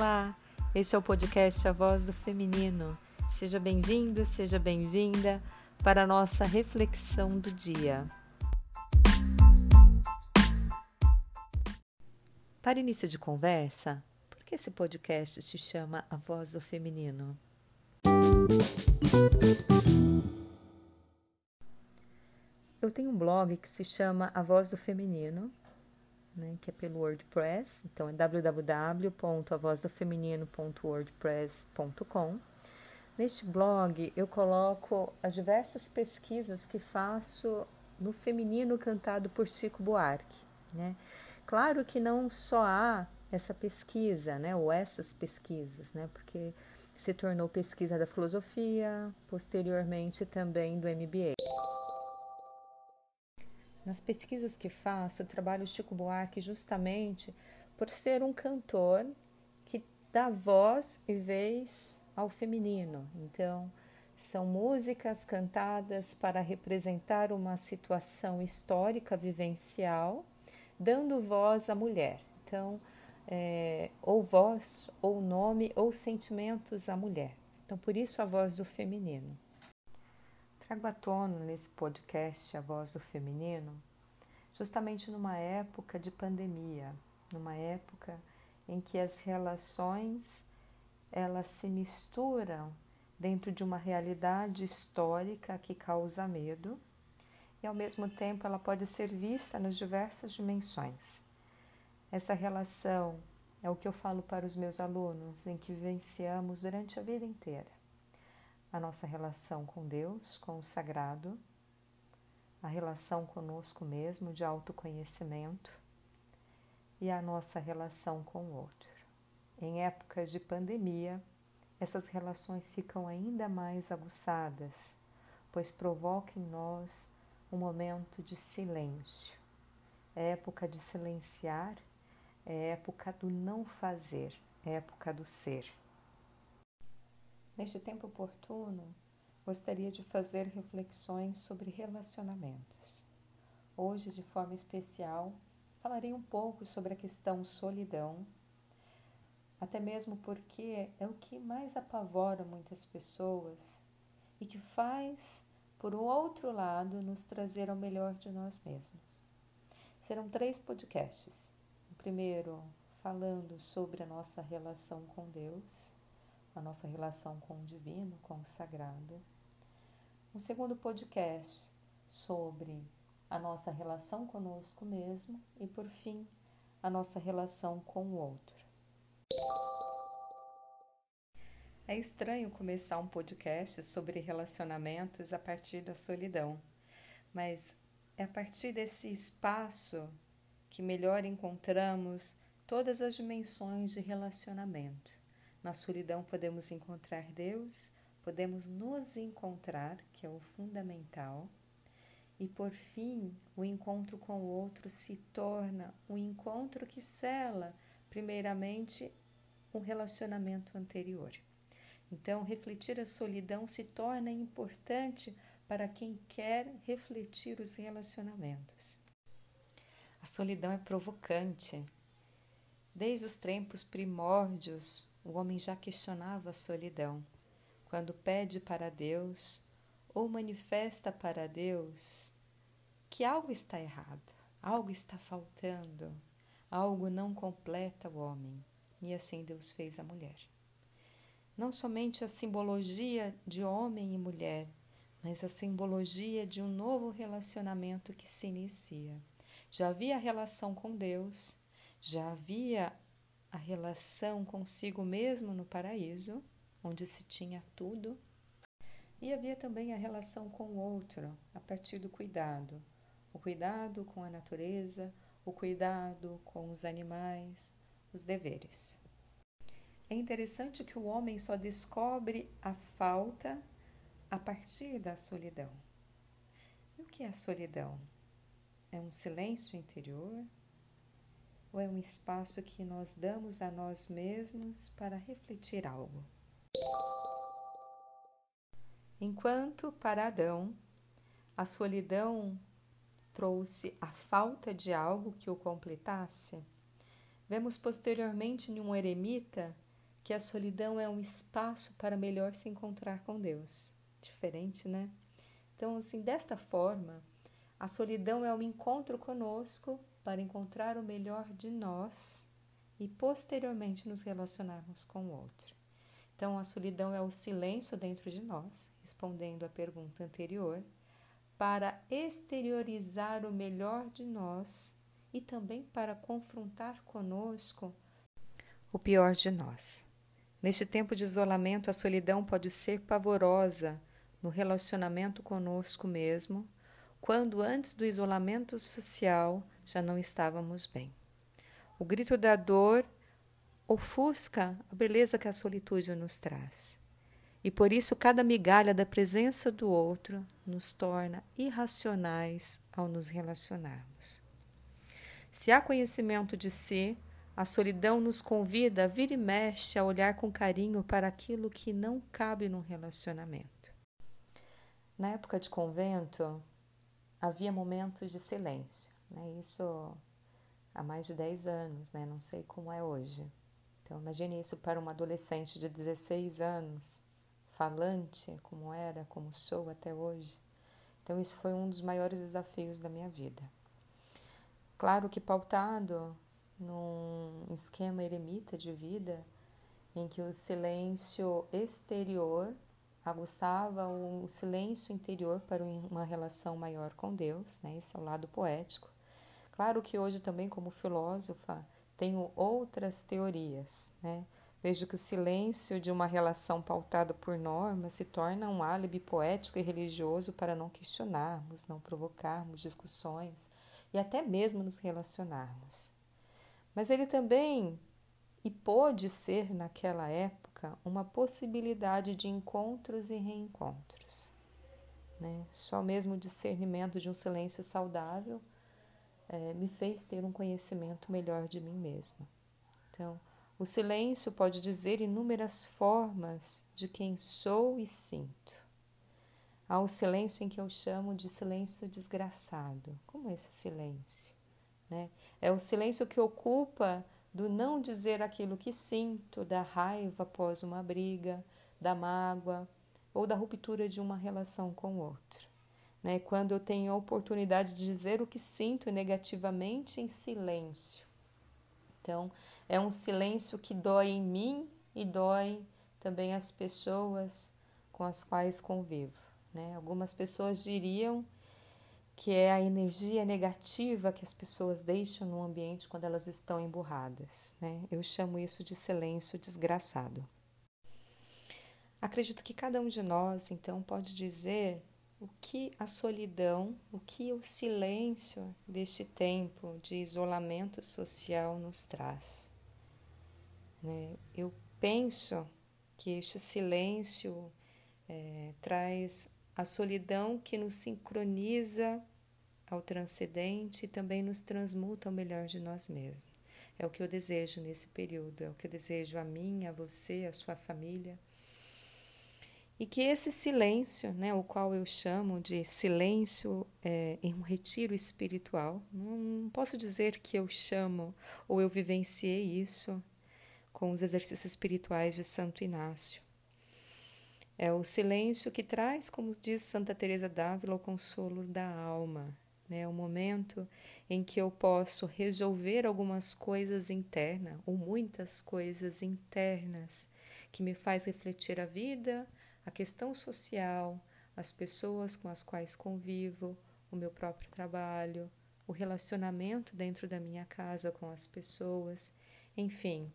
Olá, este é o podcast A Voz do Feminino. Seja bem-vindo, seja bem-vinda para a nossa reflexão do dia. Para início de conversa, por que esse podcast se chama A Voz do Feminino? Eu tenho um blog que se chama A Voz do Feminino né, que é pelo WordPress, então é www.avozdofeminino.wordpress.com. Neste blog eu coloco as diversas pesquisas que faço no feminino cantado por Chico Buarque. Né? Claro que não só há essa pesquisa, né, ou essas pesquisas, né, porque se tornou pesquisa da filosofia, posteriormente também do MBA. Nas pesquisas que faço, trabalho o Chico Buarque justamente por ser um cantor que dá voz e vez ao feminino. Então, são músicas cantadas para representar uma situação histórica vivencial, dando voz à mulher. Então, é, ou voz, ou nome, ou sentimentos à mulher. Então, por isso a voz do feminino. Trago à tona nesse podcast A Voz do Feminino, justamente numa época de pandemia, numa época em que as relações elas se misturam dentro de uma realidade histórica que causa medo e ao mesmo tempo ela pode ser vista nas diversas dimensões. Essa relação é o que eu falo para os meus alunos, em que vivenciamos durante a vida inteira a nossa relação com Deus, com o sagrado, a relação conosco mesmo de autoconhecimento e a nossa relação com o outro. Em épocas de pandemia, essas relações ficam ainda mais aguçadas, pois provocam em nós um momento de silêncio. É época de silenciar, é época do não fazer, é época do ser. Neste tempo oportuno, gostaria de fazer reflexões sobre relacionamentos. Hoje, de forma especial, falarei um pouco sobre a questão solidão, até mesmo porque é o que mais apavora muitas pessoas e que faz, por outro lado, nos trazer ao melhor de nós mesmos. Serão três podcasts. O primeiro, falando sobre a nossa relação com Deus a nossa relação com o divino, com o sagrado. Um segundo podcast sobre a nossa relação conosco mesmo e, por fim, a nossa relação com o outro. É estranho começar um podcast sobre relacionamentos a partir da solidão, mas é a partir desse espaço que melhor encontramos todas as dimensões de relacionamento. Na solidão podemos encontrar Deus, podemos nos encontrar, que é o fundamental. E por fim, o encontro com o outro se torna um encontro que cela, primeiramente, um relacionamento anterior. Então, refletir a solidão se torna importante para quem quer refletir os relacionamentos. A solidão é provocante. Desde os tempos primórdios, o homem já questionava a solidão. Quando pede para Deus ou manifesta para Deus que algo está errado, algo está faltando, algo não completa o homem. E assim Deus fez a mulher. Não somente a simbologia de homem e mulher, mas a simbologia de um novo relacionamento que se inicia. Já havia a relação com Deus, já havia a relação consigo mesmo no paraíso, onde se tinha tudo, e havia também a relação com o outro, a partir do cuidado, o cuidado com a natureza, o cuidado com os animais, os deveres. É interessante que o homem só descobre a falta a partir da solidão. E o que é a solidão? É um silêncio interior, ou é um espaço que nós damos a nós mesmos para refletir algo? Enquanto para Adão a solidão trouxe a falta de algo que o completasse, vemos posteriormente em um eremita que a solidão é um espaço para melhor se encontrar com Deus. Diferente, né? Então, assim, desta forma, a solidão é um encontro conosco para encontrar o melhor de nós e posteriormente nos relacionarmos com o outro. Então, a solidão é o silêncio dentro de nós, respondendo à pergunta anterior, para exteriorizar o melhor de nós e também para confrontar conosco o pior de nós. Neste tempo de isolamento, a solidão pode ser pavorosa no relacionamento conosco mesmo, quando antes do isolamento social já não estávamos bem. O grito da dor ofusca a beleza que a solitude nos traz. E por isso, cada migalha da presença do outro nos torna irracionais ao nos relacionarmos. Se há conhecimento de si, a solidão nos convida a vir e mexe a olhar com carinho para aquilo que não cabe num relacionamento. Na época de convento, havia momentos de silêncio, né? Isso há mais de 10 anos, né? Não sei como é hoje. Então, imagine isso para uma adolescente de 16 anos, falante, como era, como sou até hoje. Então, isso foi um dos maiores desafios da minha vida. Claro que pautado num esquema eremita de vida, em que o silêncio exterior aguçava o silêncio interior para uma relação maior com Deus, né? Esse é o lado poético. Claro que hoje também como filósofa tenho outras teorias, né? Vejo que o silêncio de uma relação pautada por normas se torna um álibi poético e religioso para não questionarmos, não provocarmos discussões e até mesmo nos relacionarmos. Mas ele também, e pôde ser naquela época, uma possibilidade de encontros e reencontros. Né? Só mesmo o discernimento de um silêncio saudável é, me fez ter um conhecimento melhor de mim mesma. Então, o silêncio pode dizer inúmeras formas de quem sou e sinto. Há o silêncio em que eu chamo de silêncio desgraçado. Como é esse silêncio? Né? É o silêncio que ocupa do não dizer aquilo que sinto, da raiva após uma briga, da mágoa ou da ruptura de uma relação com o outro né? quando eu tenho a oportunidade de dizer o que sinto negativamente em silêncio. Então, é um silêncio que dói em mim e dói também as pessoas com as quais convivo. Né? Algumas pessoas diriam que é a energia negativa que as pessoas deixam no ambiente quando elas estão emburradas. Né? Eu chamo isso de silêncio desgraçado. Acredito que cada um de nós, então, pode dizer o que a solidão, o que o silêncio deste tempo de isolamento social nos traz. Né? Eu penso que este silêncio é, traz a solidão que nos sincroniza ao transcendente e também nos transmuta ao melhor de nós mesmos. É o que eu desejo nesse período, é o que eu desejo a mim, a você, a sua família e que esse silêncio, né, o qual eu chamo de silêncio é, em um retiro espiritual, não posso dizer que eu chamo ou eu vivenciei isso com os exercícios espirituais de Santo Inácio. É o silêncio que traz, como diz Santa Teresa d'Ávila, o consolo da alma. Né? O momento em que eu posso resolver algumas coisas internas, ou muitas coisas internas, que me faz refletir a vida, a questão social, as pessoas com as quais convivo, o meu próprio trabalho, o relacionamento dentro da minha casa com as pessoas, enfim,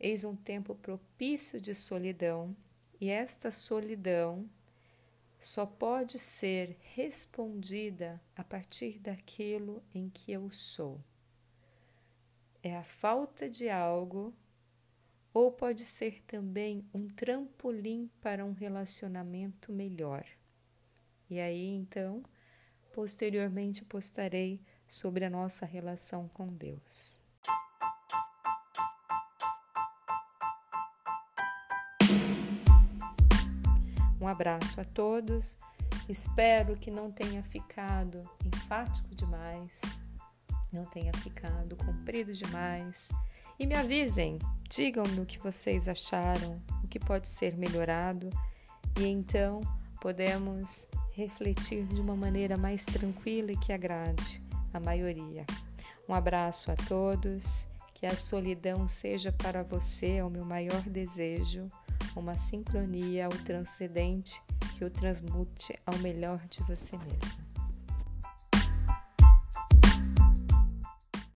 eis um tempo propício de solidão e esta solidão só pode ser respondida a partir daquilo em que eu sou. É a falta de algo ou pode ser também um trampolim para um relacionamento melhor. E aí então, posteriormente postarei sobre a nossa relação com Deus. Um abraço a todos. Espero que não tenha ficado enfático demais não tenha ficado comprido demais. E me avisem, digam-me o que vocês acharam, o que pode ser melhorado, e então podemos refletir de uma maneira mais tranquila e que agrade a maioria. Um abraço a todos, que a solidão seja para você o meu maior desejo, uma sincronia ao transcendente que o transmute ao melhor de você mesmo.